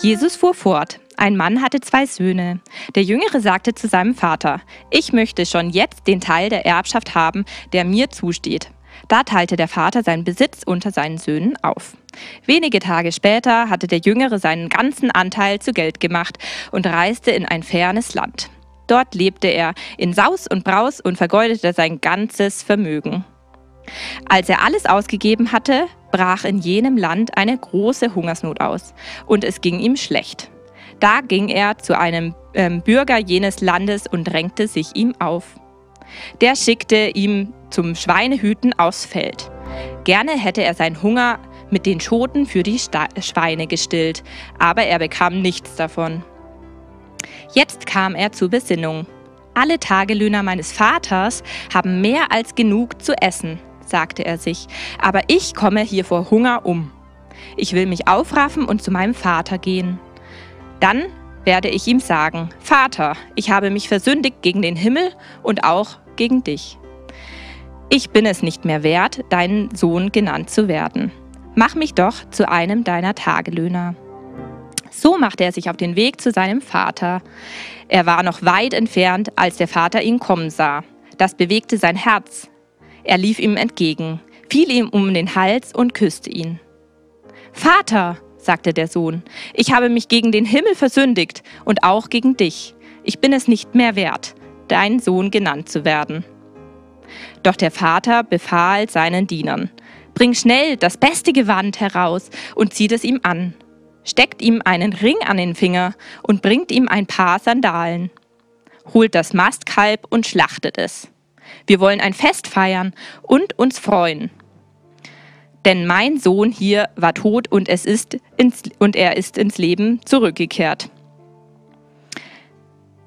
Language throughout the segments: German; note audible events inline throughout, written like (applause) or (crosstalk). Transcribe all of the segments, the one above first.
Jesus fuhr fort. Ein Mann hatte zwei Söhne. Der Jüngere sagte zu seinem Vater, ich möchte schon jetzt den Teil der Erbschaft haben, der mir zusteht. Da teilte der Vater seinen Besitz unter seinen Söhnen auf. Wenige Tage später hatte der Jüngere seinen ganzen Anteil zu Geld gemacht und reiste in ein fernes Land. Dort lebte er in Saus und Braus und vergeudete sein ganzes Vermögen. Als er alles ausgegeben hatte, brach in jenem Land eine große Hungersnot aus und es ging ihm schlecht. Da ging er zu einem ähm, Bürger jenes Landes und drängte sich ihm auf. Der schickte ihm zum Schweinehüten aufs Feld. Gerne hätte er seinen Hunger mit den Schoten für die Sta Schweine gestillt, aber er bekam nichts davon. Jetzt kam er zur Besinnung. Alle Tagelöhner meines Vaters haben mehr als genug zu essen, sagte er sich, aber ich komme hier vor Hunger um. Ich will mich aufraffen und zu meinem Vater gehen. Dann werde ich ihm sagen, Vater, ich habe mich versündigt gegen den Himmel und auch gegen dich. Ich bin es nicht mehr wert, deinen Sohn genannt zu werden. Mach mich doch zu einem deiner Tagelöhner. So machte er sich auf den Weg zu seinem Vater. Er war noch weit entfernt, als der Vater ihn kommen sah. Das bewegte sein Herz. Er lief ihm entgegen, fiel ihm um den Hals und küsste ihn. Vater, sagte der Sohn, ich habe mich gegen den Himmel versündigt und auch gegen dich. Ich bin es nicht mehr wert, dein Sohn genannt zu werden. Doch der Vater befahl seinen Dienern, Bring schnell das beste Gewand heraus und zieht es ihm an, steckt ihm einen Ring an den Finger und bringt ihm ein paar Sandalen. Holt das Mastkalb und schlachtet es. Wir wollen ein Fest feiern und uns freuen. Denn mein Sohn hier war tot und, es ist ins, und er ist ins Leben zurückgekehrt.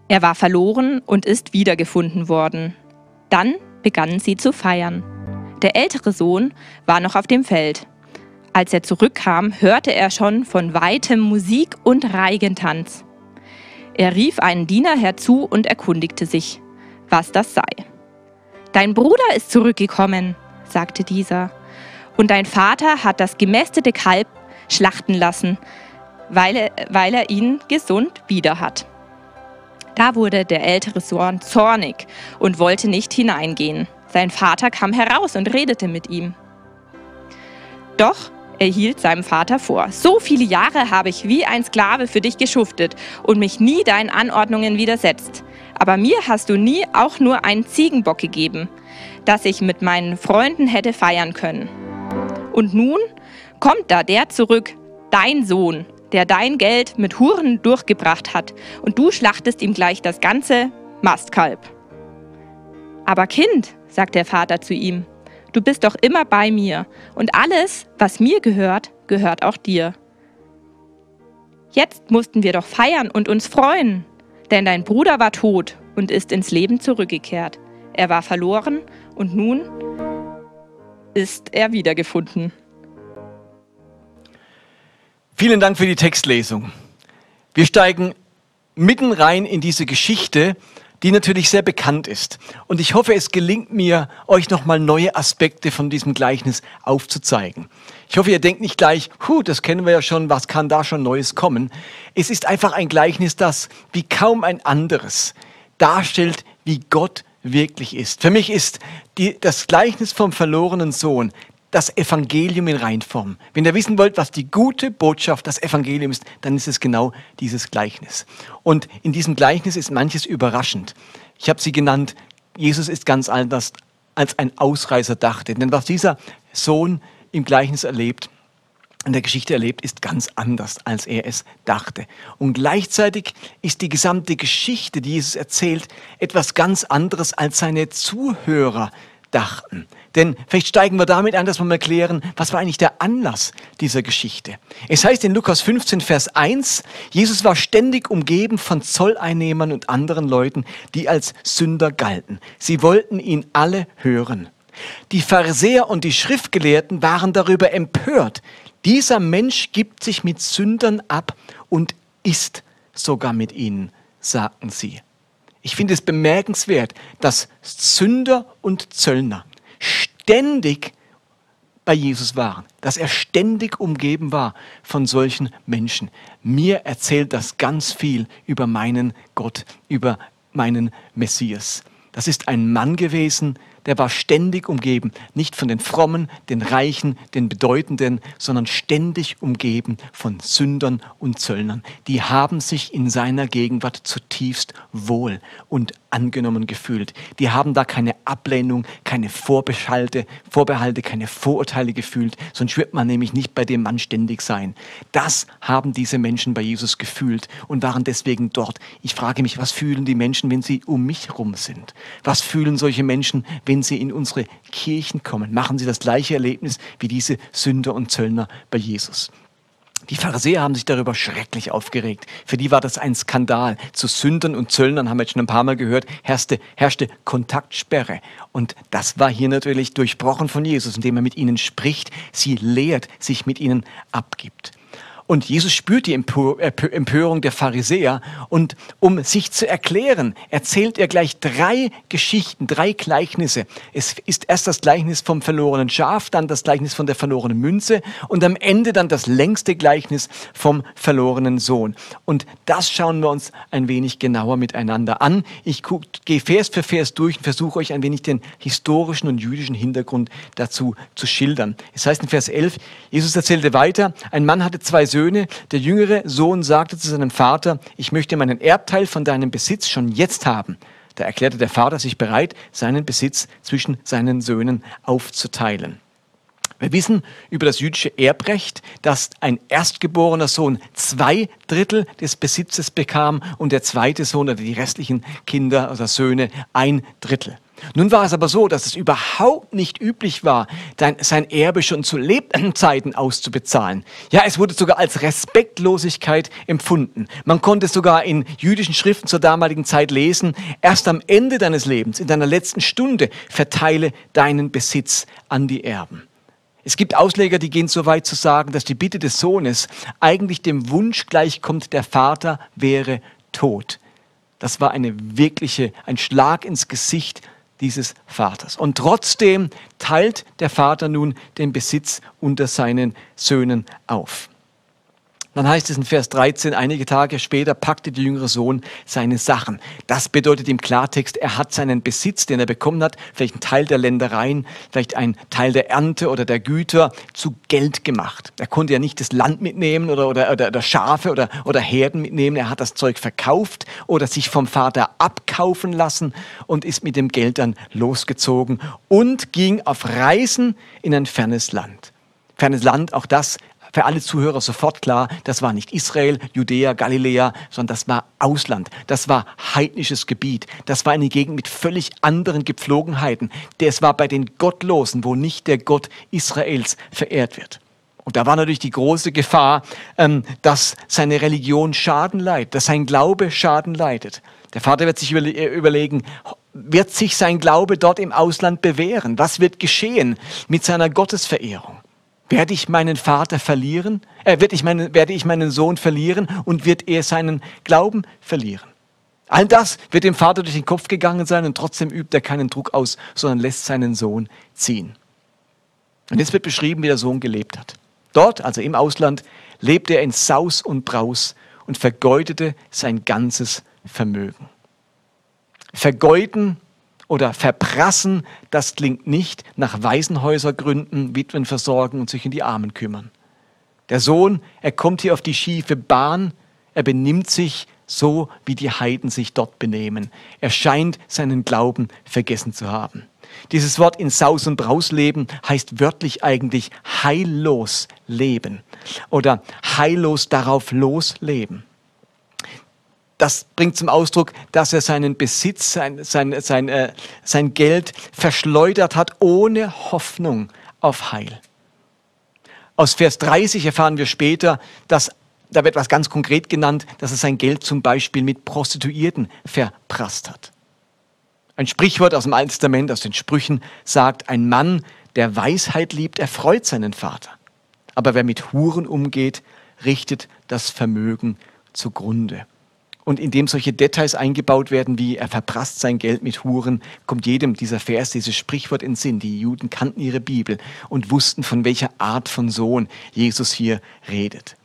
Er war verloren und ist wiedergefunden worden. Dann begannen sie zu feiern. Der ältere Sohn war noch auf dem Feld. Als er zurückkam, hörte er schon von weitem Musik und Reigentanz. Er rief einen Diener herzu und erkundigte sich, was das sei. Dein Bruder ist zurückgekommen, sagte dieser, und dein Vater hat das gemästete Kalb schlachten lassen, weil er, weil er ihn gesund wieder hat. Da wurde der ältere Sohn zornig und wollte nicht hineingehen. Sein Vater kam heraus und redete mit ihm. Doch er hielt seinem Vater vor, so viele Jahre habe ich wie ein Sklave für dich geschuftet und mich nie deinen Anordnungen widersetzt. Aber mir hast du nie auch nur einen Ziegenbock gegeben, dass ich mit meinen Freunden hätte feiern können. Und nun kommt da der zurück, dein Sohn, der dein Geld mit Huren durchgebracht hat, und du schlachtest ihm gleich das ganze Mastkalb. Aber Kind, sagt der Vater zu ihm, du bist doch immer bei mir, und alles, was mir gehört, gehört auch dir. Jetzt mussten wir doch feiern und uns freuen, denn dein Bruder war tot und ist ins Leben zurückgekehrt. Er war verloren und nun ist er wiedergefunden. Vielen Dank für die Textlesung. Wir steigen mitten rein in diese Geschichte, die natürlich sehr bekannt ist. Und ich hoffe, es gelingt mir, euch nochmal neue Aspekte von diesem Gleichnis aufzuzeigen. Ich hoffe, ihr denkt nicht gleich, huh, das kennen wir ja schon, was kann da schon Neues kommen? Es ist einfach ein Gleichnis, das wie kaum ein anderes darstellt, wie Gott wirklich ist. Für mich ist die, das Gleichnis vom verlorenen Sohn das Evangelium in Reinform. Wenn ihr wissen wollt, was die gute Botschaft, das Evangelium ist, dann ist es genau dieses Gleichnis. Und in diesem Gleichnis ist manches überraschend. Ich habe sie genannt, Jesus ist ganz anders, als ein Ausreißer dachte. Denn was dieser Sohn im Gleichnis erlebt, in der Geschichte erlebt, ist ganz anders, als er es dachte. Und gleichzeitig ist die gesamte Geschichte, die Jesus erzählt, etwas ganz anderes, als seine Zuhörer dachten. Denn vielleicht steigen wir damit an, dass wir mal klären, was war eigentlich der Anlass dieser Geschichte. Es heißt in Lukas 15, Vers 1, Jesus war ständig umgeben von Zolleinnehmern und anderen Leuten, die als Sünder galten. Sie wollten ihn alle hören. Die Pharisäer und die Schriftgelehrten waren darüber empört. Dieser Mensch gibt sich mit Sündern ab und isst sogar mit ihnen, sagten sie. Ich finde es bemerkenswert, dass Sünder und Zöllner ständig bei Jesus waren, dass er ständig umgeben war von solchen Menschen. Mir erzählt das ganz viel über meinen Gott, über meinen Messias. Das ist ein Mann gewesen, der war ständig umgeben, nicht von den Frommen, den Reichen, den Bedeutenden, sondern ständig umgeben von Sündern und Zöllnern. Die haben sich in seiner Gegenwart zutiefst wohl und angenommen gefühlt. Die haben da keine Ablehnung, keine Vorbehalte, Vorbehalte, keine Vorurteile gefühlt, sonst wird man nämlich nicht bei dem Mann ständig sein. Das haben diese Menschen bei Jesus gefühlt und waren deswegen dort. Ich frage mich, was fühlen die Menschen, wenn sie um mich herum sind? Was fühlen solche Menschen, wenn sie in unsere Kirchen kommen? Machen sie das gleiche Erlebnis wie diese Sünder und Zöllner bei Jesus? Die Pharisäer haben sich darüber schrecklich aufgeregt. Für die war das ein Skandal. Zu Sündern und Zöllnern haben wir jetzt schon ein paar Mal gehört, herrschte, herrschte Kontaktsperre. Und das war hier natürlich durchbrochen von Jesus, indem er mit ihnen spricht, sie lehrt, sich mit ihnen abgibt. Und Jesus spürt die Empörung der Pharisäer und um sich zu erklären, erzählt er gleich drei Geschichten, drei Gleichnisse. Es ist erst das Gleichnis vom verlorenen Schaf, dann das Gleichnis von der verlorenen Münze und am Ende dann das längste Gleichnis vom verlorenen Sohn. Und das schauen wir uns ein wenig genauer miteinander an. Ich gehe Vers für Vers durch und versuche euch ein wenig den historischen und jüdischen Hintergrund dazu zu schildern. Es heißt in Vers 11, Jesus erzählte weiter, ein Mann hatte zwei Söhne. Der jüngere Sohn sagte zu seinem Vater, ich möchte meinen Erbteil von deinem Besitz schon jetzt haben. Da erklärte der Vater sich bereit, seinen Besitz zwischen seinen Söhnen aufzuteilen. Wir wissen über das jüdische Erbrecht, dass ein erstgeborener Sohn zwei Drittel des Besitzes bekam und der zweite Sohn oder die restlichen Kinder oder Söhne ein Drittel. Nun war es aber so, dass es überhaupt nicht üblich war, sein Erbe schon zu Lebzeiten auszubezahlen. Ja, es wurde sogar als Respektlosigkeit empfunden. Man konnte sogar in jüdischen Schriften zur damaligen Zeit lesen, erst am Ende deines Lebens, in deiner letzten Stunde, verteile deinen Besitz an die Erben. Es gibt Ausleger, die gehen so weit zu sagen, dass die Bitte des Sohnes eigentlich dem Wunsch gleichkommt, der Vater wäre tot. Das war eine wirkliche, ein Schlag ins Gesicht dieses Vaters. Und trotzdem teilt der Vater nun den Besitz unter seinen Söhnen auf. Dann heißt es in Vers 13, einige Tage später packte der jüngere Sohn seine Sachen. Das bedeutet im Klartext, er hat seinen Besitz, den er bekommen hat, vielleicht einen Teil der Ländereien, vielleicht einen Teil der Ernte oder der Güter, zu Geld gemacht. Er konnte ja nicht das Land mitnehmen oder, oder, oder, oder Schafe oder, oder Herden mitnehmen. Er hat das Zeug verkauft oder sich vom Vater abkaufen lassen und ist mit dem Geld dann losgezogen und ging auf Reisen in ein fernes Land. Fernes Land, auch das für alle Zuhörer sofort klar, das war nicht Israel, Judäa, Galiläa, sondern das war Ausland. Das war heidnisches Gebiet. Das war eine Gegend mit völlig anderen Gepflogenheiten. Das war bei den Gottlosen, wo nicht der Gott Israels verehrt wird. Und da war natürlich die große Gefahr, ähm, dass seine Religion Schaden leidet, dass sein Glaube Schaden leidet. Der Vater wird sich äh, überlegen, wird sich sein Glaube dort im Ausland bewähren? Was wird geschehen mit seiner Gottesverehrung? Werde ich meinen Vater verlieren? Äh, werde, ich meinen, werde ich meinen Sohn verlieren und wird er seinen Glauben verlieren? All das wird dem Vater durch den Kopf gegangen sein und trotzdem übt er keinen Druck aus, sondern lässt seinen Sohn ziehen. Und jetzt wird beschrieben, wie der Sohn gelebt hat. Dort, also im Ausland, lebte er in Saus und Braus und vergeudete sein ganzes Vermögen. Vergeuden oder verprassen, das klingt nicht nach Waisenhäuser gründen, Witwen versorgen und sich in die Armen kümmern. Der Sohn, er kommt hier auf die schiefe Bahn, er benimmt sich so, wie die Heiden sich dort benehmen. Er scheint seinen Glauben vergessen zu haben. Dieses Wort in Saus und Braus leben heißt wörtlich eigentlich heillos leben oder heillos darauf losleben das bringt zum Ausdruck, dass er seinen Besitz, sein, sein, sein, äh, sein Geld verschleudert hat, ohne Hoffnung auf Heil. Aus Vers 30 erfahren wir später, dass da wird was ganz konkret genannt, dass er sein Geld zum Beispiel mit Prostituierten verprasst hat. Ein Sprichwort aus dem Alten Testament, aus den Sprüchen, sagt, ein Mann, der Weisheit liebt, erfreut seinen Vater. Aber wer mit Huren umgeht, richtet das Vermögen zugrunde. Und in dem solche Details eingebaut werden, wie er verprasst sein Geld mit Huren, kommt jedem dieser Vers, dieses Sprichwort in Sinn. Die Juden kannten ihre Bibel und wussten, von welcher Art von Sohn Jesus hier redet.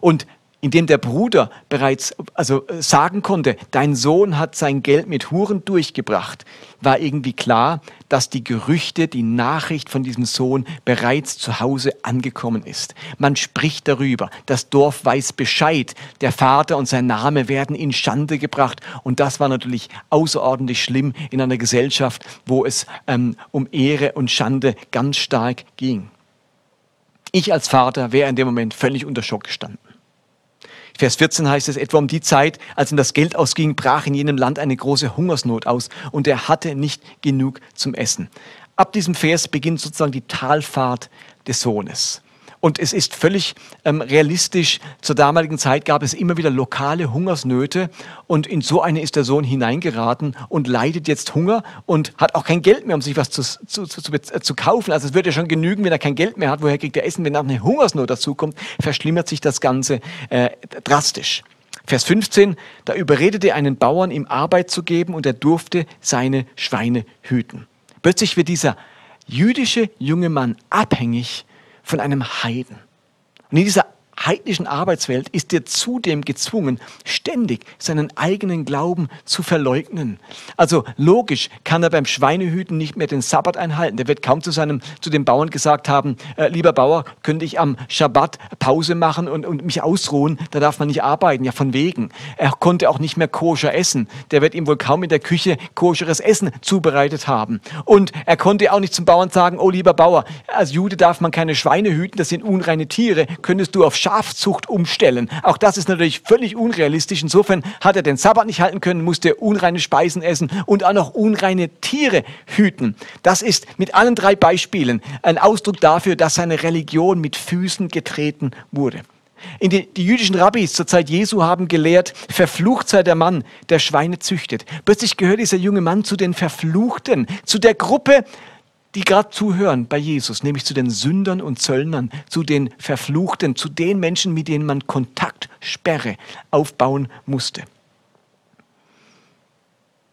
Und indem der Bruder bereits also äh, sagen konnte, dein Sohn hat sein Geld mit Huren durchgebracht, war irgendwie klar, dass die Gerüchte, die Nachricht von diesem Sohn bereits zu Hause angekommen ist. Man spricht darüber, das Dorf weiß Bescheid, der Vater und sein Name werden in Schande gebracht und das war natürlich außerordentlich schlimm in einer Gesellschaft, wo es ähm, um Ehre und Schande ganz stark ging. Ich als Vater wäre in dem Moment völlig unter Schock gestanden. Vers 14 heißt es, etwa um die Zeit, als ihm das Geld ausging, brach in jenem Land eine große Hungersnot aus und er hatte nicht genug zum Essen. Ab diesem Vers beginnt sozusagen die Talfahrt des Sohnes. Und es ist völlig ähm, realistisch. Zur damaligen Zeit gab es immer wieder lokale Hungersnöte. Und in so eine ist der Sohn hineingeraten und leidet jetzt Hunger und hat auch kein Geld mehr, um sich was zu, zu, zu, zu kaufen. Also es würde ja schon genügen, wenn er kein Geld mehr hat. Woher kriegt er Essen? Wenn auch eine Hungersnot dazukommt, verschlimmert sich das Ganze äh, drastisch. Vers 15, da überredete er einen Bauern, ihm Arbeit zu geben und er durfte seine Schweine hüten. Plötzlich wird dieser jüdische junge Mann abhängig von einem Heiden. Und in dieser heidnischen Arbeitswelt ist er zudem gezwungen, ständig seinen eigenen Glauben zu verleugnen. Also logisch kann er beim Schweinehüten nicht mehr den Sabbat einhalten. Der wird kaum zu seinem, zu dem Bauern gesagt haben, äh, lieber Bauer, könnte ich am Schabbat Pause machen und, und mich ausruhen? Da darf man nicht arbeiten. Ja, von wegen. Er konnte auch nicht mehr koscher essen. Der wird ihm wohl kaum in der Küche koscheres Essen zubereitet haben. Und er konnte auch nicht zum Bauern sagen, oh lieber Bauer, als Jude darf man keine Schweine hüten, das sind unreine Tiere. Könntest du auf Schabbat Schafzucht umstellen. Auch das ist natürlich völlig unrealistisch. Insofern hat er den Sabbat nicht halten können, musste unreine Speisen essen und auch noch unreine Tiere hüten. Das ist mit allen drei Beispielen ein Ausdruck dafür, dass seine Religion mit Füßen getreten wurde. Die, die, jüdischen Rabbis zur Zeit Jesu haben gelehrt, verflucht sei der Mann, der Schweine züchtet. Plötzlich gehört dieser junge Mann zu den Verfluchten, zu der Gruppe, die gerade zuhören bei Jesus, nämlich zu den Sündern und Zöllnern, zu den Verfluchten, zu den Menschen, mit denen man Kontaktsperre aufbauen musste.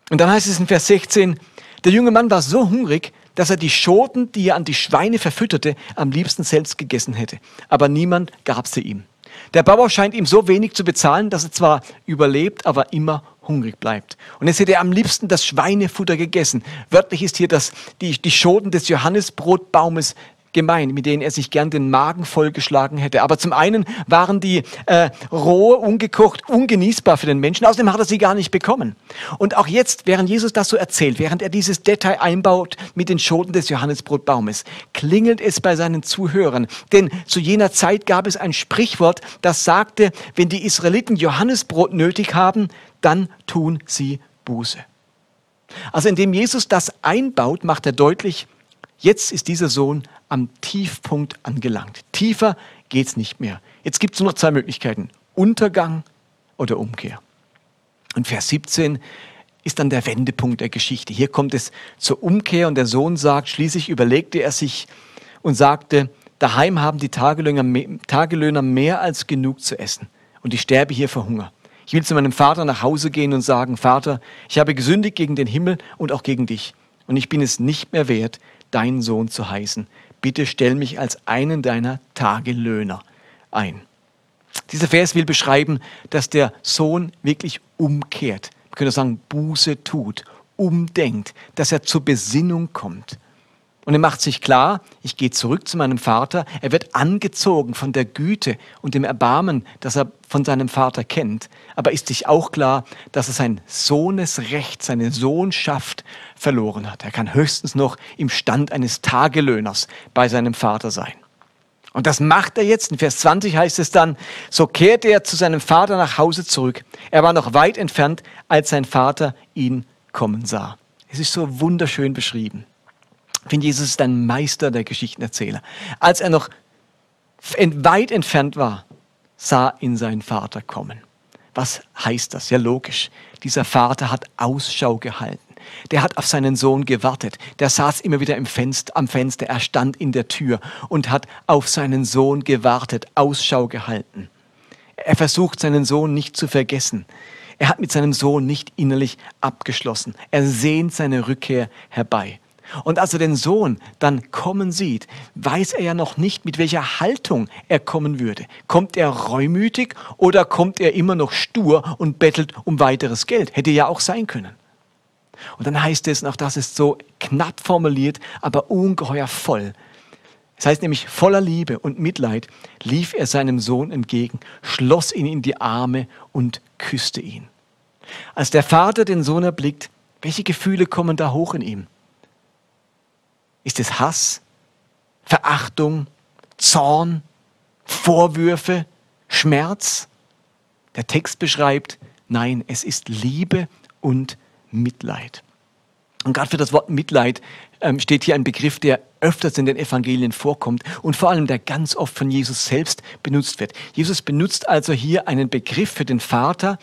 Und dann heißt es in Vers 16, der junge Mann war so hungrig, dass er die Schoten, die er an die Schweine verfütterte, am liebsten selbst gegessen hätte. Aber niemand gab sie ihm. Der Bauer scheint ihm so wenig zu bezahlen, dass er zwar überlebt, aber immer hungrig bleibt. Und jetzt hätte er am liebsten das Schweinefutter gegessen. Wörtlich ist hier das, die, die Schoten des Johannesbrotbaumes gemein, mit denen er sich gern den Magen vollgeschlagen hätte. Aber zum einen waren die äh, roh, ungekocht, ungenießbar für den Menschen. Außerdem hat er sie gar nicht bekommen. Und auch jetzt, während Jesus das so erzählt, während er dieses Detail einbaut mit den Schoten des Johannesbrotbaumes, klingelt es bei seinen Zuhörern. Denn zu jener Zeit gab es ein Sprichwort, das sagte, wenn die Israeliten Johannesbrot nötig haben, dann tun sie Buße. Also indem Jesus das einbaut, macht er deutlich, jetzt ist dieser Sohn am Tiefpunkt angelangt. Tiefer geht es nicht mehr. Jetzt gibt es nur noch zwei Möglichkeiten. Untergang oder Umkehr. Und Vers 17 ist dann der Wendepunkt der Geschichte. Hier kommt es zur Umkehr und der Sohn sagt, schließlich überlegte er sich und sagte, daheim haben die Tagelöhner mehr als genug zu essen und ich sterbe hier vor Hunger. Ich will zu meinem Vater nach Hause gehen und sagen, Vater, ich habe gesündigt gegen den Himmel und auch gegen dich und ich bin es nicht mehr wert, dein Sohn zu heißen bitte stell mich als einen deiner Tagelöhner ein. Dieser Vers will beschreiben, dass der Sohn wirklich umkehrt. Wir können sagen, Buße tut, umdenkt, dass er zur Besinnung kommt. Und er macht sich klar, ich gehe zurück zu meinem Vater. Er wird angezogen von der Güte und dem Erbarmen, das er von seinem Vater kennt. Aber ist sich auch klar, dass er sein Sohnesrecht, seine Sohnschaft verloren hat. Er kann höchstens noch im Stand eines Tagelöhners bei seinem Vater sein. Und das macht er jetzt. In Vers 20 heißt es dann, so kehrte er zu seinem Vater nach Hause zurück. Er war noch weit entfernt, als sein Vater ihn kommen sah. Es ist so wunderschön beschrieben. Ich finde, Jesus ist ein Meister der Geschichtenerzähler. Als er noch weit entfernt war, sah ihn sein Vater kommen. Was heißt das? Ja, logisch. Dieser Vater hat Ausschau gehalten. Der hat auf seinen Sohn gewartet. Der saß immer wieder im Fenster, am Fenster. Er stand in der Tür und hat auf seinen Sohn gewartet, Ausschau gehalten. Er versucht, seinen Sohn nicht zu vergessen. Er hat mit seinem Sohn nicht innerlich abgeschlossen. Er sehnt seine Rückkehr herbei. Und als er den Sohn dann kommen sieht, weiß er ja noch nicht, mit welcher Haltung er kommen würde. Kommt er reumütig oder kommt er immer noch stur und bettelt um weiteres Geld? Hätte ja auch sein können. Und dann heißt es, und auch das ist so knapp formuliert, aber ungeheuer voll. Es heißt nämlich, voller Liebe und Mitleid lief er seinem Sohn entgegen, schloss ihn in die Arme und küsste ihn. Als der Vater den Sohn erblickt, welche Gefühle kommen da hoch in ihm? Ist es Hass, Verachtung, Zorn, Vorwürfe, Schmerz? Der Text beschreibt, nein, es ist Liebe und Mitleid. Und gerade für das Wort Mitleid ähm, steht hier ein Begriff, der öfters in den Evangelien vorkommt und vor allem der ganz oft von Jesus selbst benutzt wird. Jesus benutzt also hier einen Begriff für den Vater,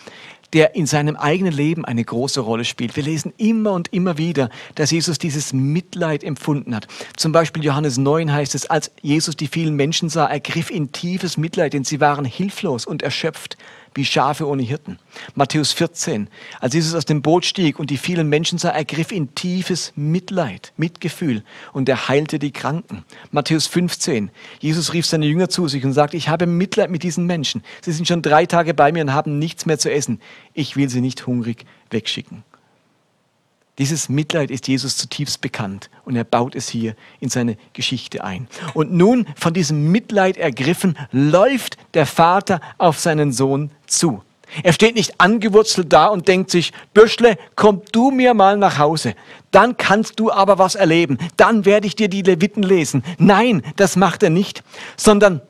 der in seinem eigenen Leben eine große Rolle spielt. Wir lesen immer und immer wieder, dass Jesus dieses Mitleid empfunden hat. Zum Beispiel Johannes 9 heißt es, als Jesus die vielen Menschen sah, ergriff ihn tiefes Mitleid, denn sie waren hilflos und erschöpft wie Schafe ohne Hirten. Matthäus 14, als Jesus aus dem Boot stieg und die vielen Menschen sah, ergriff ihn tiefes Mitleid, Mitgefühl und er heilte die Kranken. Matthäus 15, Jesus rief seine Jünger zu sich und sagte, ich habe Mitleid mit diesen Menschen. Sie sind schon drei Tage bei mir und haben nichts mehr zu essen. Ich will sie nicht hungrig wegschicken. Dieses Mitleid ist Jesus zutiefst bekannt und er baut es hier in seine Geschichte ein. Und nun, von diesem Mitleid ergriffen, läuft der Vater auf seinen Sohn zu. Er steht nicht angewurzelt da und denkt sich, Bürschle, komm du mir mal nach Hause. Dann kannst du aber was erleben. Dann werde ich dir die Leviten lesen. Nein, das macht er nicht, sondern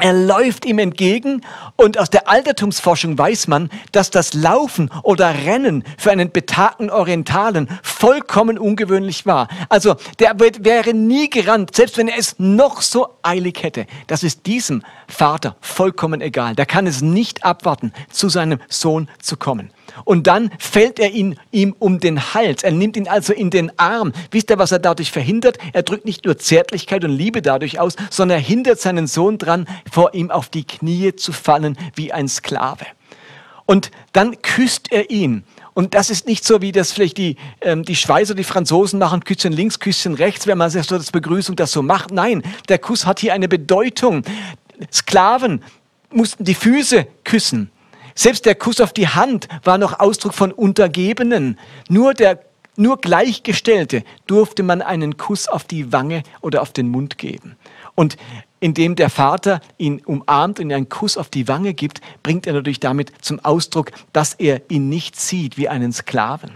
er läuft ihm entgegen und aus der Altertumsforschung weiß man, dass das Laufen oder Rennen für einen betagten Orientalen vollkommen ungewöhnlich war. Also der wäre nie gerannt, selbst wenn er es noch so eilig hätte. Das ist diesem Vater vollkommen egal. Der kann es nicht abwarten, zu seinem Sohn zu kommen. Und dann fällt er ihn, ihm um den Hals. Er nimmt ihn also in den Arm. Wisst ihr, was er dadurch verhindert? Er drückt nicht nur Zärtlichkeit und Liebe dadurch aus, sondern er hindert seinen Sohn dran, vor ihm auf die Knie zu fallen wie ein Sklave. Und dann küsst er ihn. Und das ist nicht so, wie das vielleicht die, ähm, die Schweizer, die Franzosen machen, Küsschen links, Küsschen rechts, wenn man so das Begrüßung das so macht. Nein, der Kuss hat hier eine Bedeutung. Sklaven mussten die Füße küssen. Selbst der Kuss auf die Hand war noch Ausdruck von Untergebenen. Nur der nur Gleichgestellte durfte man einen Kuss auf die Wange oder auf den Mund geben. Und indem der Vater ihn umarmt und einen Kuss auf die Wange gibt, bringt er natürlich damit zum Ausdruck, dass er ihn nicht sieht wie einen Sklaven.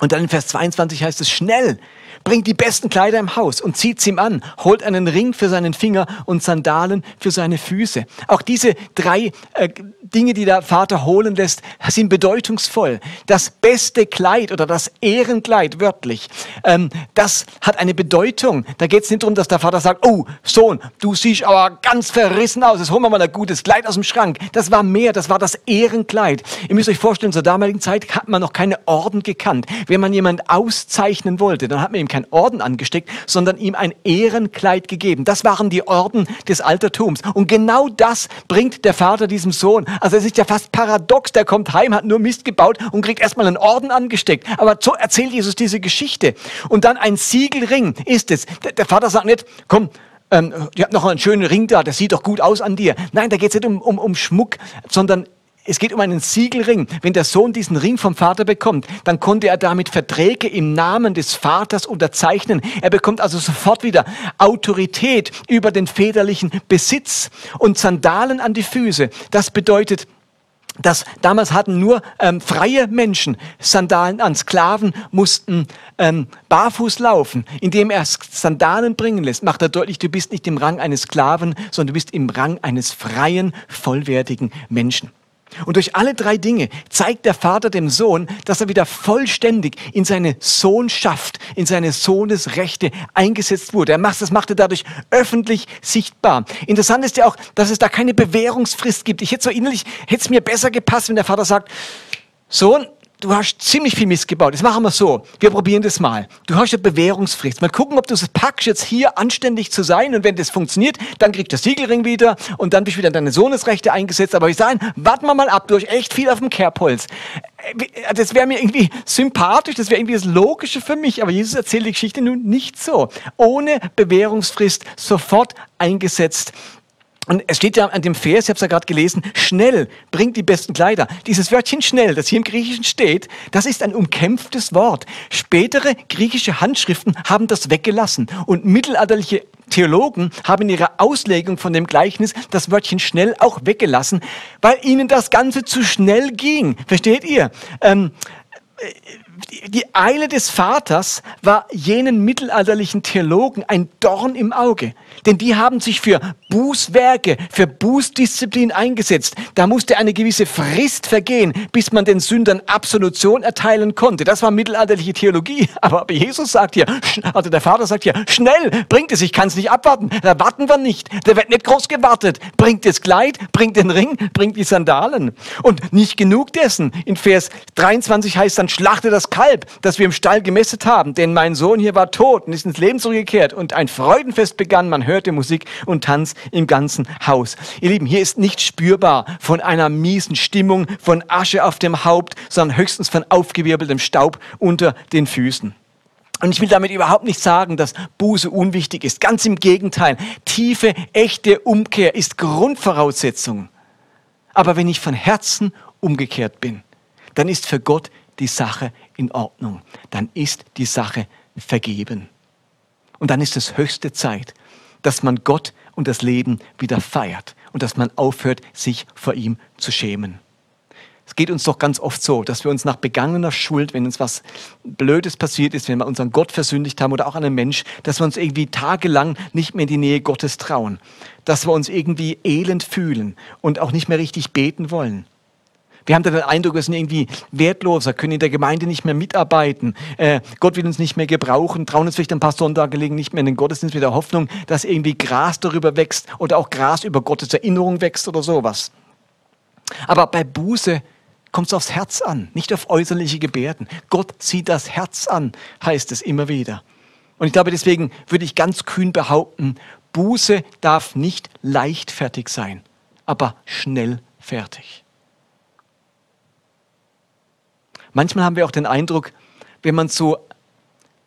Und dann in Vers 22 heißt es, schnell, bringt die besten Kleider im Haus und zieht's ihm an, holt einen Ring für seinen Finger und Sandalen für seine Füße. Auch diese drei äh, Dinge, die der Vater holen lässt, sind bedeutungsvoll. Das beste Kleid oder das Ehrenkleid wörtlich, ähm, das hat eine Bedeutung. Da geht es nicht darum, dass der Vater sagt, oh Sohn, du siehst aber ganz verrissen aus, jetzt holen wir mal ein gutes Kleid aus dem Schrank. Das war mehr, das war das Ehrenkleid. Ihr müsst euch vorstellen, zur damaligen Zeit hat man noch keine Orden gekannt. Wenn man jemand auszeichnen wollte, dann hat man ihm keinen Orden angesteckt, sondern ihm ein Ehrenkleid gegeben. Das waren die Orden des Altertums. Und genau das bringt der Vater diesem Sohn. Also es ist ja fast paradox, der kommt heim, hat nur Mist gebaut und kriegt erstmal einen Orden angesteckt. Aber so erzählt Jesus diese Geschichte. Und dann ein Siegelring ist es. Der Vater sagt nicht, komm, ähm, ihr habt noch einen schönen Ring da, der sieht doch gut aus an dir. Nein, da geht es nicht um, um, um Schmuck, sondern es geht um einen Siegelring. Wenn der Sohn diesen Ring vom Vater bekommt, dann konnte er damit Verträge im Namen des Vaters unterzeichnen. Er bekommt also sofort wieder Autorität über den väterlichen Besitz und Sandalen an die Füße. Das bedeutet, dass damals hatten nur ähm, freie Menschen Sandalen an. Sklaven mussten ähm, barfuß laufen. Indem er Sandalen bringen lässt, macht er deutlich, du bist nicht im Rang eines Sklaven, sondern du bist im Rang eines freien, vollwertigen Menschen. Und durch alle drei Dinge zeigt der Vater dem Sohn, dass er wieder vollständig in seine Sohnschaft, in seine Sohnesrechte eingesetzt wurde. Er macht, das macht er dadurch öffentlich sichtbar. Interessant ist ja auch, dass es da keine Bewährungsfrist gibt. Ich hätte so innerlich, hätte es mir besser gepasst, wenn der Vater sagt, Sohn, du hast ziemlich viel Mist gebaut. Das machen wir so. Wir probieren das mal. Du hast eine Bewährungsfrist. Mal gucken, ob du es packst, jetzt hier anständig zu sein. Und wenn das funktioniert, dann kriegst du das Siegelring wieder und dann bist du wieder in deine Sohnesrechte eingesetzt. Aber ich sage, warten wir mal ab. Du hast echt viel auf dem Kerbholz. Äh, das wäre mir irgendwie sympathisch, das wäre irgendwie das Logische für mich. Aber Jesus erzählt die Geschichte nun nicht so. Ohne Bewährungsfrist sofort eingesetzt und es steht ja an dem Vers, ich habe es ja gerade gelesen, schnell bringt die besten Kleider. Dieses Wörtchen schnell, das hier im Griechischen steht, das ist ein umkämpftes Wort. Spätere griechische Handschriften haben das weggelassen und mittelalterliche Theologen haben in ihrer Auslegung von dem Gleichnis das Wörtchen schnell auch weggelassen, weil ihnen das Ganze zu schnell ging. Versteht ihr? Ähm, die Eile des Vaters war jenen mittelalterlichen Theologen ein Dorn im Auge. Denn die haben sich für Bußwerke, für Bußdisziplin eingesetzt. Da musste eine gewisse Frist vergehen, bis man den Sündern Absolution erteilen konnte. Das war mittelalterliche Theologie. (laughs) Aber Jesus sagt hier, also der Vater sagt hier, schnell, bringt es, ich kann es nicht abwarten. Da warten wir nicht. Da wird nicht groß gewartet. Bringt das Kleid, bringt den Ring, bringt die Sandalen. Und nicht genug dessen. In Vers 23 heißt dann, schlachte das Kalb, das wir im Stall gemästet haben. Denn mein Sohn hier war tot und ist ins Leben zurückgekehrt. Und ein Freudenfest begann. Man hörte Musik und Tanz im ganzen Haus. Ihr Lieben, hier ist nicht spürbar von einer miesen Stimmung, von Asche auf dem Haupt, sondern höchstens von aufgewirbeltem Staub unter den Füßen. Und ich will damit überhaupt nicht sagen, dass Buße unwichtig ist. Ganz im Gegenteil. Tiefe, echte Umkehr ist Grundvoraussetzung. Aber wenn ich von Herzen umgekehrt bin, dann ist für Gott die Sache in Ordnung. Dann ist die Sache vergeben. Und dann ist es höchste Zeit, dass man Gott und das Leben wieder feiert und dass man aufhört, sich vor ihm zu schämen. Es geht uns doch ganz oft so, dass wir uns nach begangener Schuld, wenn uns was Blödes passiert ist, wenn wir unseren Gott versündigt haben oder auch einen Mensch, dass wir uns irgendwie tagelang nicht mehr in die Nähe Gottes trauen, dass wir uns irgendwie elend fühlen und auch nicht mehr richtig beten wollen. Wir haben dann den Eindruck, wir sind irgendwie wertloser, können in der Gemeinde nicht mehr mitarbeiten. Äh, Gott will uns nicht mehr gebrauchen, trauen uns vielleicht ein paar Sonntage legen nicht mehr in den Gottesdienst mit der Hoffnung, dass irgendwie Gras darüber wächst oder auch Gras über Gottes Erinnerung wächst oder sowas. Aber bei Buße kommt es aufs Herz an, nicht auf äußerliche Gebärden. Gott sieht das Herz an, heißt es immer wieder. Und ich glaube, deswegen würde ich ganz kühn behaupten, Buße darf nicht leichtfertig sein, aber schnell fertig. Manchmal haben wir auch den Eindruck, wenn man so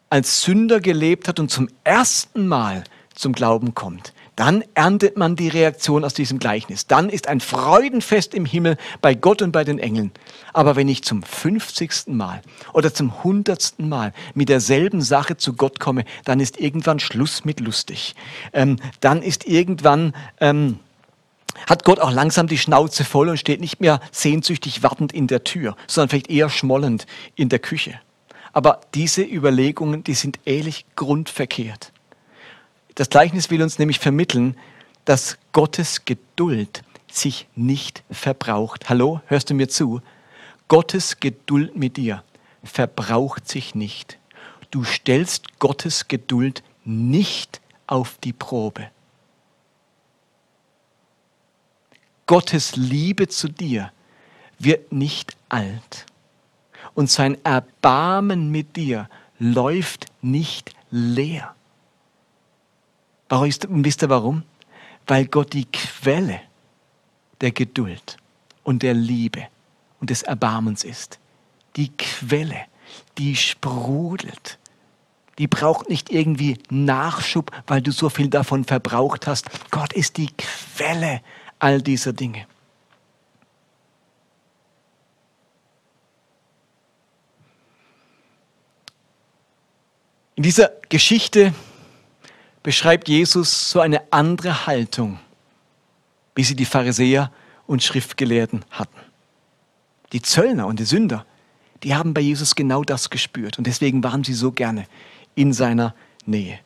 als Sünder gelebt hat und zum ersten Mal zum Glauben kommt, dann erntet man die Reaktion aus diesem Gleichnis. Dann ist ein Freudenfest im Himmel bei Gott und bei den Engeln. Aber wenn ich zum 50. Mal oder zum 100. Mal mit derselben Sache zu Gott komme, dann ist irgendwann Schluss mit lustig. Ähm, dann ist irgendwann... Ähm, hat Gott auch langsam die Schnauze voll und steht nicht mehr sehnsüchtig wartend in der Tür, sondern vielleicht eher schmollend in der Küche. Aber diese Überlegungen, die sind ehrlich grundverkehrt. Das Gleichnis will uns nämlich vermitteln, dass Gottes Geduld sich nicht verbraucht. Hallo, hörst du mir zu? Gottes Geduld mit dir verbraucht sich nicht. Du stellst Gottes Geduld nicht auf die Probe. Gottes Liebe zu dir wird nicht alt und sein Erbarmen mit dir läuft nicht leer. Wisst ihr warum? Weil Gott die Quelle der Geduld und der Liebe und des Erbarmens ist. Die Quelle, die sprudelt. Die braucht nicht irgendwie Nachschub, weil du so viel davon verbraucht hast. Gott ist die Quelle all dieser Dinge. In dieser Geschichte beschreibt Jesus so eine andere Haltung, wie sie die Pharisäer und Schriftgelehrten hatten. Die Zöllner und die Sünder, die haben bei Jesus genau das gespürt und deswegen waren sie so gerne in seiner Nähe.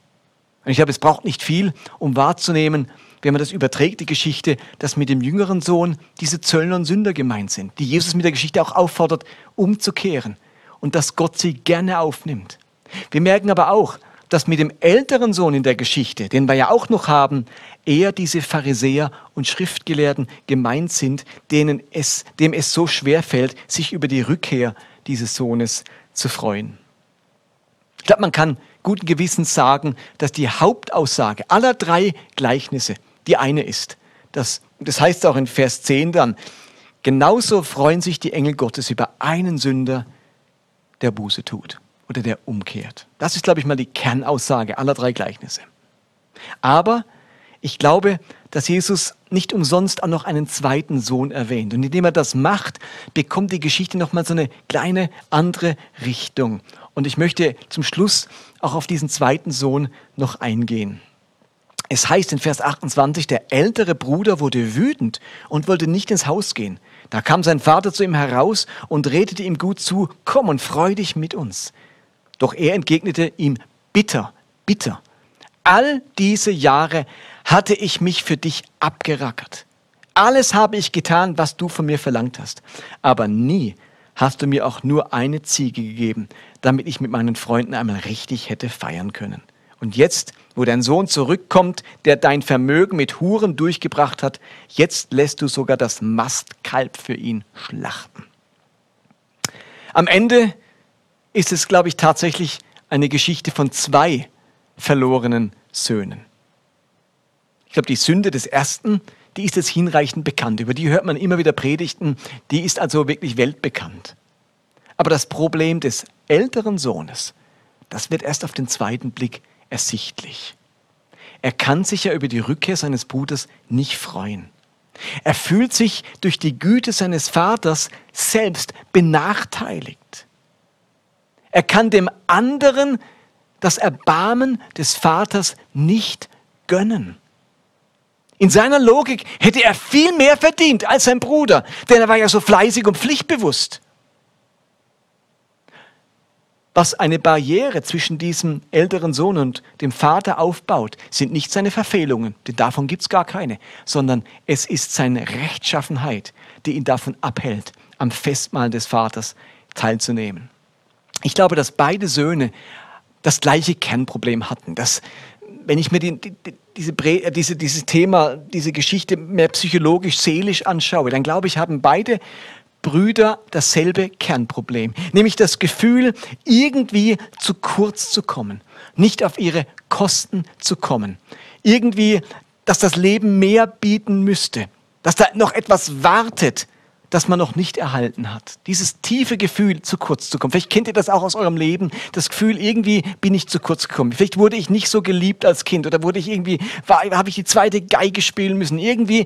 Und ich glaube, es braucht nicht viel, um wahrzunehmen, wenn man das überträgt, die Geschichte, dass mit dem jüngeren Sohn diese Zöllner und Sünder gemeint sind, die Jesus mit der Geschichte auch auffordert, umzukehren und dass Gott sie gerne aufnimmt. Wir merken aber auch, dass mit dem älteren Sohn in der Geschichte, den wir ja auch noch haben, eher diese Pharisäer und Schriftgelehrten gemeint sind, denen es, dem es so schwer fällt, sich über die Rückkehr, dieses Sohnes zu freuen. Ich glaube, man kann guten Gewissens sagen, dass die Hauptaussage aller drei Gleichnisse die eine ist. Das, das heißt auch in Vers 10 dann, genauso freuen sich die Engel Gottes über einen Sünder, der Buße tut oder der umkehrt. Das ist, glaube ich, mal die Kernaussage aller drei Gleichnisse. Aber ich glaube, dass Jesus nicht umsonst auch noch einen zweiten Sohn erwähnt. Und indem er das macht, bekommt die Geschichte nochmal so eine kleine andere Richtung. Und ich möchte zum Schluss auch auf diesen zweiten Sohn noch eingehen. Es heißt in Vers 28, der ältere Bruder wurde wütend und wollte nicht ins Haus gehen. Da kam sein Vater zu ihm heraus und redete ihm gut zu, komm und freu dich mit uns. Doch er entgegnete ihm bitter, bitter. All diese Jahre hatte ich mich für dich abgerackert. Alles habe ich getan, was du von mir verlangt hast. Aber nie hast du mir auch nur eine Ziege gegeben, damit ich mit meinen Freunden einmal richtig hätte feiern können. Und jetzt, wo dein Sohn zurückkommt, der dein Vermögen mit Huren durchgebracht hat, jetzt lässt du sogar das Mastkalb für ihn schlachten. Am Ende ist es, glaube ich, tatsächlich eine Geschichte von zwei verlorenen Söhnen. Ich glaube, die Sünde des ersten, die ist jetzt hinreichend bekannt. Über die hört man immer wieder Predigten. Die ist also wirklich weltbekannt. Aber das Problem des älteren Sohnes, das wird erst auf den zweiten Blick ersichtlich. Er kann sich ja über die Rückkehr seines Bruders nicht freuen. Er fühlt sich durch die Güte seines Vaters selbst benachteiligt. Er kann dem anderen das Erbarmen des Vaters nicht gönnen. In seiner Logik hätte er viel mehr verdient als sein Bruder, denn er war ja so fleißig und pflichtbewusst. Was eine Barriere zwischen diesem älteren Sohn und dem Vater aufbaut, sind nicht seine Verfehlungen, denn davon gibt es gar keine, sondern es ist seine Rechtschaffenheit, die ihn davon abhält, am Festmahl des Vaters teilzunehmen. Ich glaube, dass beide Söhne das gleiche Kernproblem hatten. Dass, wenn ich mir die, die, diese, diese, dieses Thema, diese Geschichte mehr psychologisch, seelisch anschaue, dann glaube ich, haben beide Brüder dasselbe Kernproblem, nämlich das Gefühl, irgendwie zu kurz zu kommen, nicht auf ihre Kosten zu kommen, irgendwie, dass das Leben mehr bieten müsste, dass da noch etwas wartet, das man noch nicht erhalten hat. Dieses tiefe Gefühl, zu kurz zu kommen. Vielleicht kennt ihr das auch aus eurem Leben. Das Gefühl, irgendwie bin ich zu kurz gekommen. Vielleicht wurde ich nicht so geliebt als Kind oder wurde ich irgendwie, habe ich die zweite Geige spielen müssen. Irgendwie äh,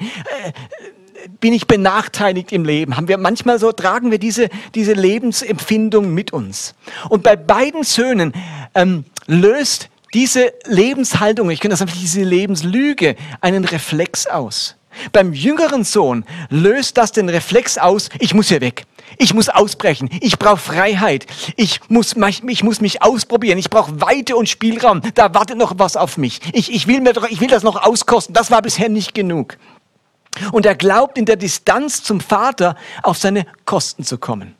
bin ich benachteiligt im Leben? Haben wir manchmal so, tragen wir diese, diese Lebensempfindung mit uns. Und bei beiden Söhnen ähm, löst diese Lebenshaltung, ich könnte das einfach diese Lebenslüge, einen Reflex aus. Beim jüngeren Sohn löst das den Reflex aus, ich muss hier weg. Ich muss ausbrechen. Ich brauche Freiheit. Ich muss, ich muss mich ausprobieren. Ich brauche Weite und Spielraum. Da wartet noch was auf mich. Ich, ich, will mir doch, ich will das noch auskosten. Das war bisher nicht genug. Und er glaubt in der Distanz zum Vater auf seine Kosten zu kommen.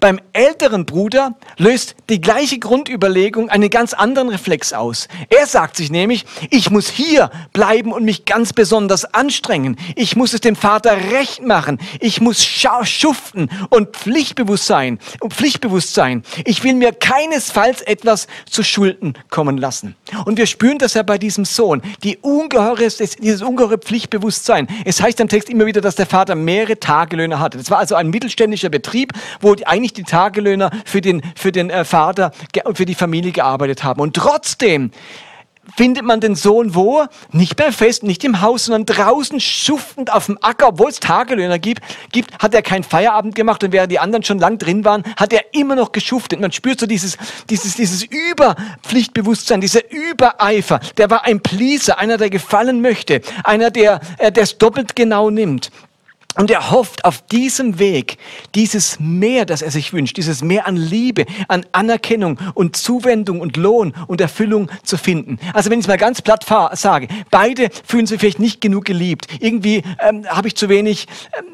Beim älteren Bruder löst die gleiche Grundüberlegung einen ganz anderen Reflex aus. Er sagt sich nämlich, ich muss hier bleiben und mich ganz besonders anstrengen. Ich muss es dem Vater recht machen. Ich muss schuften und pflichtbewusst sein. Und pflichtbewusst sein. Ich will mir keinesfalls etwas zu Schulden kommen lassen. Und wir spüren das ja bei diesem Sohn. Die ungeheure, dieses ungeheure Pflichtbewusstsein. Es heißt im Text immer wieder, dass der Vater mehrere Tagelöhne hatte. Das war also ein mittelständischer Betrieb, wo eigentlich die Tagelöhner für den, für den äh, Vater und für die Familie gearbeitet haben. Und trotzdem findet man den Sohn wo? Nicht beim Fest, nicht im Haus, sondern draußen schuftend auf dem Acker, obwohl es Tagelöhner gibt, gibt, hat er keinen Feierabend gemacht und während die anderen schon lang drin waren, hat er immer noch geschuftet. Man spürt so dieses, dieses, dieses Überpflichtbewusstsein, dieser Übereifer. Der war ein Pleaser, einer, der gefallen möchte, einer, der äh, es doppelt genau nimmt. Und er hofft auf diesem Weg dieses Mehr, das er sich wünscht, dieses Mehr an Liebe, an Anerkennung und Zuwendung und Lohn und Erfüllung zu finden. Also wenn ich es mal ganz platt sage, beide fühlen sich vielleicht nicht genug geliebt. Irgendwie ähm, habe ich zu wenig ähm,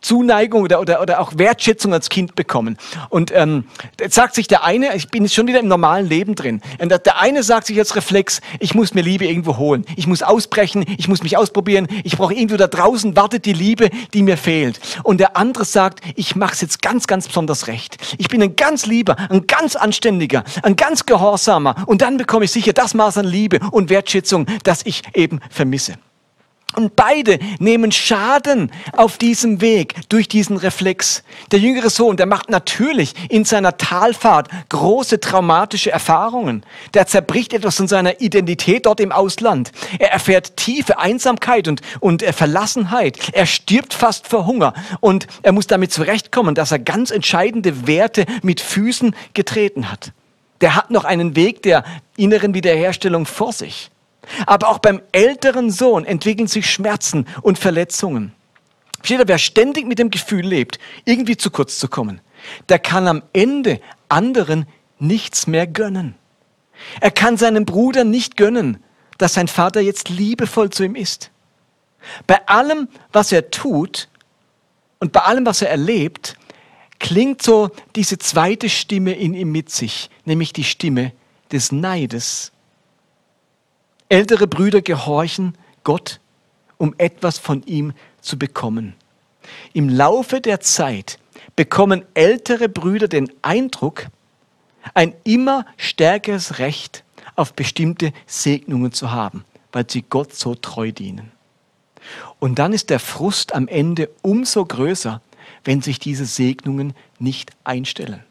Zuneigung oder, oder, oder auch Wertschätzung als Kind bekommen. Und ähm, jetzt sagt sich der eine, ich bin jetzt schon wieder im normalen Leben drin. Und der eine sagt sich als Reflex, ich muss mir Liebe irgendwo holen. Ich muss ausbrechen, ich muss mich ausprobieren, ich brauche irgendwo da draußen, wartet die Liebe, die mir fehlt. Und der andere sagt, ich mache es jetzt ganz, ganz besonders recht. Ich bin ein ganz lieber, ein ganz anständiger, ein ganz gehorsamer. Und dann bekomme ich sicher das Maß an Liebe und Wertschätzung, das ich eben vermisse. Und beide nehmen Schaden auf diesem Weg durch diesen Reflex. Der jüngere Sohn, der macht natürlich in seiner Talfahrt große traumatische Erfahrungen. Der zerbricht etwas von seiner Identität dort im Ausland. Er erfährt tiefe Einsamkeit und, und Verlassenheit. Er stirbt fast vor Hunger und er muss damit zurechtkommen, dass er ganz entscheidende Werte mit Füßen getreten hat. Der hat noch einen Weg der inneren Wiederherstellung vor sich. Aber auch beim älteren Sohn entwickeln sich Schmerzen und Verletzungen. Jeder, wer ständig mit dem Gefühl lebt, irgendwie zu kurz zu kommen, der kann am Ende anderen nichts mehr gönnen. Er kann seinem Bruder nicht gönnen, dass sein Vater jetzt liebevoll zu ihm ist. Bei allem, was er tut und bei allem, was er erlebt, klingt so diese zweite Stimme in ihm mit sich, nämlich die Stimme des Neides Ältere Brüder gehorchen Gott, um etwas von ihm zu bekommen. Im Laufe der Zeit bekommen ältere Brüder den Eindruck, ein immer stärkeres Recht auf bestimmte Segnungen zu haben, weil sie Gott so treu dienen. Und dann ist der Frust am Ende umso größer, wenn sich diese Segnungen nicht einstellen.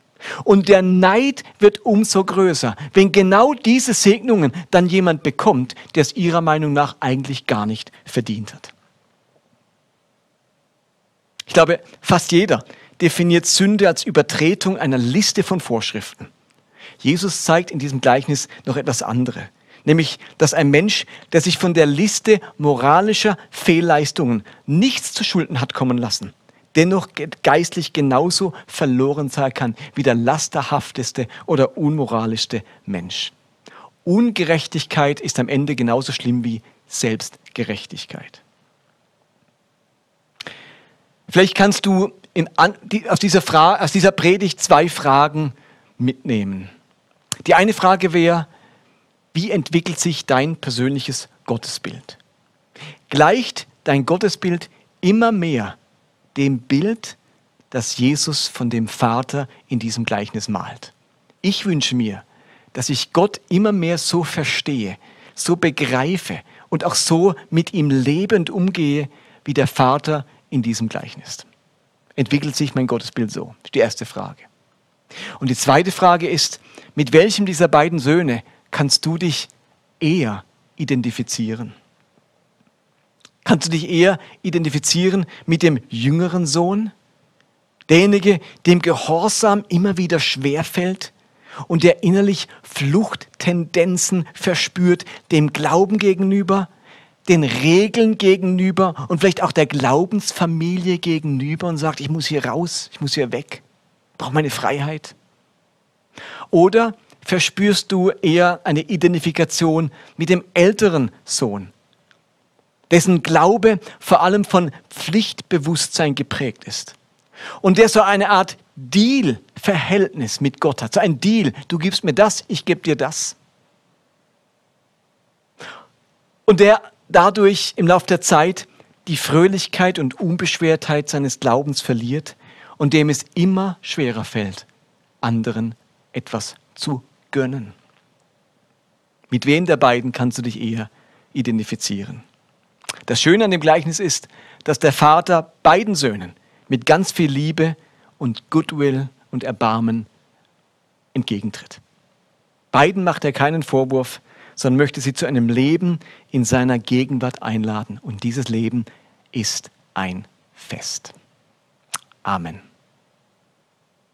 Und der Neid wird umso größer, wenn genau diese Segnungen dann jemand bekommt, der es ihrer Meinung nach eigentlich gar nicht verdient hat. Ich glaube, fast jeder definiert Sünde als Übertretung einer Liste von Vorschriften. Jesus zeigt in diesem Gleichnis noch etwas anderes, nämlich, dass ein Mensch, der sich von der Liste moralischer Fehlleistungen nichts zu Schulden hat kommen lassen, dennoch geistlich genauso verloren sein kann wie der lasterhafteste oder unmoralischste Mensch. Ungerechtigkeit ist am Ende genauso schlimm wie Selbstgerechtigkeit. Vielleicht kannst du in, aus, dieser Frage, aus dieser Predigt zwei Fragen mitnehmen. Die eine Frage wäre, wie entwickelt sich dein persönliches Gottesbild? Gleicht dein Gottesbild immer mehr dem Bild, das Jesus von dem Vater in diesem Gleichnis malt. Ich wünsche mir, dass ich Gott immer mehr so verstehe, so begreife und auch so mit ihm lebend umgehe, wie der Vater in diesem Gleichnis. Entwickelt sich mein Gottesbild so? Die erste Frage. Und die zweite Frage ist, mit welchem dieser beiden Söhne kannst du dich eher identifizieren? Kannst du dich eher identifizieren mit dem jüngeren Sohn? Derjenige, dem Gehorsam immer wieder schwerfällt und der innerlich Fluchttendenzen verspürt, dem Glauben gegenüber, den Regeln gegenüber und vielleicht auch der Glaubensfamilie gegenüber und sagt, ich muss hier raus, ich muss hier weg, brauche meine Freiheit. Oder verspürst du eher eine Identifikation mit dem älteren Sohn, dessen Glaube vor allem von Pflichtbewusstsein geprägt ist. Und der so eine Art Deal-Verhältnis mit Gott hat. So ein Deal, du gibst mir das, ich gebe dir das. Und der dadurch im Laufe der Zeit die Fröhlichkeit und Unbeschwertheit seines Glaubens verliert und dem es immer schwerer fällt, anderen etwas zu gönnen. Mit wem der beiden kannst du dich eher identifizieren? Das Schöne an dem Gleichnis ist, dass der Vater beiden Söhnen mit ganz viel Liebe und Goodwill und Erbarmen entgegentritt. Beiden macht er keinen Vorwurf, sondern möchte sie zu einem Leben in seiner Gegenwart einladen. Und dieses Leben ist ein Fest. Amen.